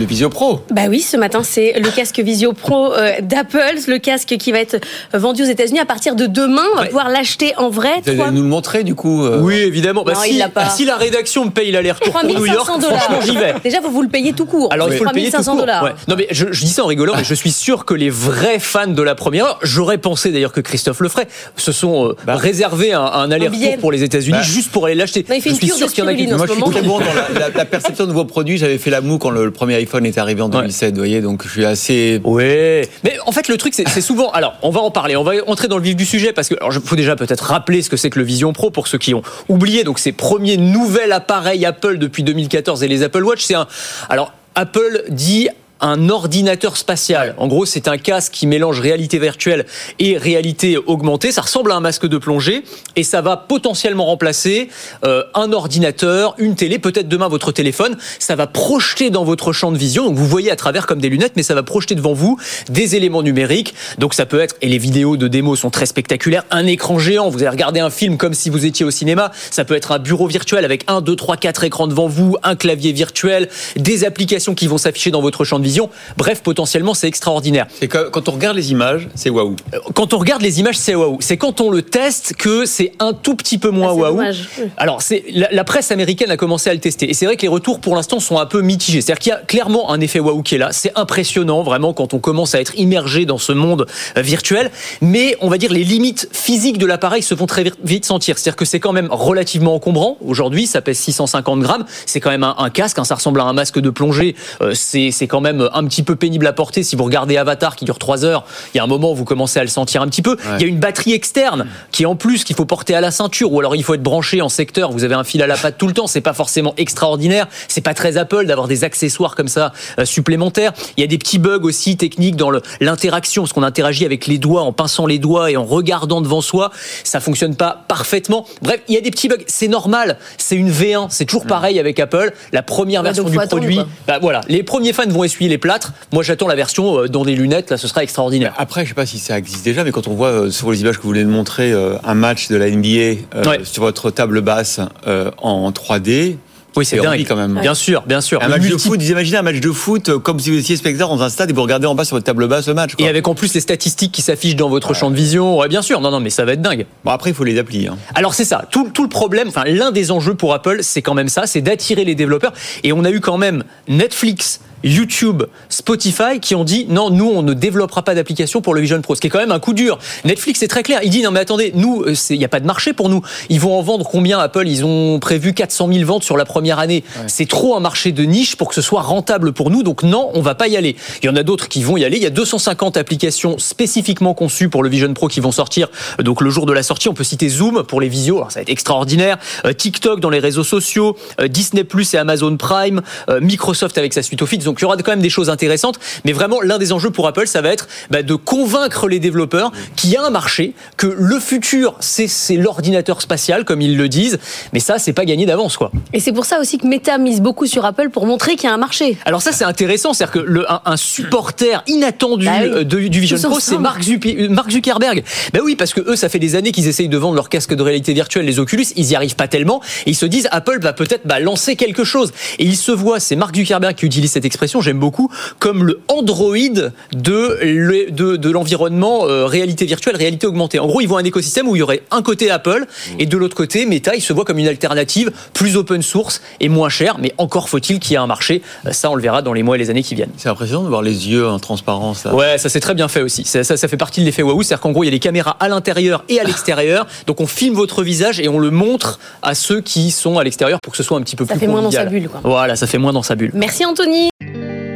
Le Visio Pro. Bah oui, ce matin, c'est le casque Visio Pro euh, d'Apple, le casque qui va être vendu aux États-Unis à partir de demain. On va Ouais. pouvoir l'acheter en vrai. Vous allez Trois- nous le montrer du coup euh, Oui, évidemment. Bah, Non, si, il l'a pas. si la rédaction me paye l'aller-retour pour New York, 3500 dollars. franchement, j'y vais. Déjà, vous vous le payez tout court. Alors il faut le payer tout 3500 court. Ouais. Non mais je, je dis ça en rigolant, mais je suis sûr que les vrais fans de la première heure, j'aurais pensé d'ailleurs que Christophe le ferait, se sont euh, Bah. réservés un, un aller-retour pour les États-Unis Bah. juste pour aller l'acheter. Non, il fait je une suis cure sûr de qu'il y en a qui Moi, je suis très bon dans la, la- la perception de vos produits. J'avais fait la moue quand le, le premier iPhone est arrivé en 2007, vous voyez, donc je suis assez. Ouais, mais en fait le truc c'est c'est souvent. Alors on va en parler, on va entrer dans le vif du sujet parce que alors il faut déjà peut-être rappeler ce que c'est que le Vision Pro pour ceux qui ont oublié. Donc c'est premier nouvel appareil Apple depuis 2014 et les Apple Watch c'est un. Alors Apple dit un ordinateur spatial. En gros, c'est un casque qui mélange réalité virtuelle et réalité augmentée. Ça ressemble à un masque de plongée et ça va potentiellement remplacer euh, un ordinateur, une télé, peut-être demain votre téléphone. Ça va projeter dans votre champ de vision. Donc vous voyez à travers comme des lunettes, mais ça va projeter devant vous des éléments numériques. Donc ça peut être, et les vidéos de démo sont très spectaculaires, un écran géant. Vous allez regarder un film comme si vous étiez au cinéma. Ça peut être un bureau virtuel avec un, deux, trois, quatre écrans devant vous, un clavier virtuel, des applications qui vont s'afficher dans votre champ de vision. Bref, potentiellement, c'est extraordinaire. Et quand on regarde les images, c'est waouh. Quand on regarde les images, c'est waouh. C'est quand on le teste que c'est un tout petit peu moins Ah, waouh. Alors, c'est la, la presse américaine a commencé à le tester et c'est vrai que les retours pour l'instant sont un peu mitigés. C'est-à-dire qu'il y a clairement un effet waouh qui est là. C'est impressionnant vraiment quand on commence à être immergé dans ce monde euh, virtuel. Mais on va dire les limites physiques de l'appareil se font très vite- sentir. C'est-à-dire que c'est quand même relativement encombrant. Aujourd'hui, ça pèse 650 grammes. C'est quand même un, un casque. hein, ça ressemble à un masque de plongée. Euh, c'est quand même un petit peu pénible à porter. Si vous regardez Avatar qui dure 3 heures, il y a un moment où vous commencez à le sentir un petit peu. Il y a une batterie externe qui en plus qu'il faut porter à la ceinture ou alors il faut être branché en secteur. Vous avez un fil à la patte tout le temps. C'est pas forcément extraordinaire. C'est pas très Apple d'avoir des accessoires comme ça euh, supplémentaires. Il y a des petits bugs aussi techniques dans le- l'interaction parce qu'on interagit avec les doigts en pinçant les doigts et en regardant devant soi. Ça fonctionne pas parfaitement. Bref, il y a des petits bugs. C'est normal. C'est une V1. C'est toujours pareil avec Apple. La première Ouais, version du produit. Bah voilà, les premiers fans vont essuyer les plâtres. Moi, j'attends la version euh, dans des lunettes. Là, ce sera extraordinaire. Après, je sais pas si ça existe déjà, mais quand on voit euh, sur les images que vous de montrer euh, un match de la NBA Ouais. sur votre table basse en 3D, Oui, c'est dingue. quand même. Bien sûr, bien sûr. Un match de foot, vous imaginez un match de foot comme si vous étiez spectateur dans un stade et vous regardez en bas sur votre table basse le match. quoi. Et avec en plus les statistiques qui s'affichent dans votre champ de vision. Ouais, bien sûr. Non, non, mais ça va être dingue. Bon, après, il faut les applis. hein. Alors c'est ça, tout, tout le problème, enfin l'un des enjeux pour Apple, c'est quand même ça, c'est d'attirer les développeurs. Et on a eu quand même Netflix, YouTube, Spotify qui ont dit non, nous on ne développera pas d'application pour le Vision Pro, ce qui est quand même un coup dur. Netflix est très clair, il dit non mais attendez, nous euh, c'est- il n'y a pas de marché pour nous. Ils vont en vendre combien Apple? Ils ont prévu 400 000 ventes sur la première année. C'est trop un marché de niche pour que ce soit rentable pour nous, donc non, on va pas y aller. Il y en a d'autres qui vont y aller. Il y a 250 applications spécifiquement conçues pour le Vision Pro qui vont sortir. euh, Donc le jour de la sortie, on peut citer Zoom pour les visios, alors ça va être extraordinaire. Euh, TikTok dans les réseaux sociaux, Disney Plus et Amazon Prime, Microsoft avec sa suite Office. Donc il y aura quand même des choses intéressantes. Mais vraiment, l'un des enjeux pour Apple, ça va être bah, de convaincre les développeurs qu'il y a un marché, que le futur, c'est l'ordinateur spatial, comme ils le disent. Mais ça, c'est pas gagné d'avance, quoi. Et c'est pour ça aussi que Meta mise beaucoup sur Apple pour montrer qu'il y a un marché. Alors ça c'est intéressant, c'est-à-dire que le, un, un supporter inattendu Bah oui. de- du Vision Pro, c'est. Mark, Zuckerberg. Ben oui, parce que eux, ça fait des années qu'ils essayent de vendre leur casque de réalité virtuelle, les Oculus, ils y arrivent pas tellement, et ils se disent Apple va peut-être bah, lancer quelque chose. Et ils se voient, c'est Mark Zuckerberg qui utilise cette expression, j'aime beaucoup, comme le Android de, le- de, de l'environnement euh, réalité virtuelle, réalité augmentée. En gros, ils voient un écosystème où il y aurait un côté Apple et de l'autre côté Meta, ils se voient comme une alternative plus open source et moins chère, mais encore faut-il qu'il y ait un marché. Euh, Ça, on le verra dans les mois et les années qui viennent. C'est impressionnant de voir les yeux en transparence. là. Ouais, ça c'est très bien fait aussi. Ça, ça, ça fait partie de l'effet waouh, c'est-à-dire qu'en gros il y a des caméras à l'intérieur et à l'extérieur, donc on filme votre visage et on le montre à ceux qui sont à l'extérieur pour que ce soit un petit peu Ça plus fait moins dans sa bulle, quoi. Voilà, ça fait moins dans sa bulle. Merci Anthony.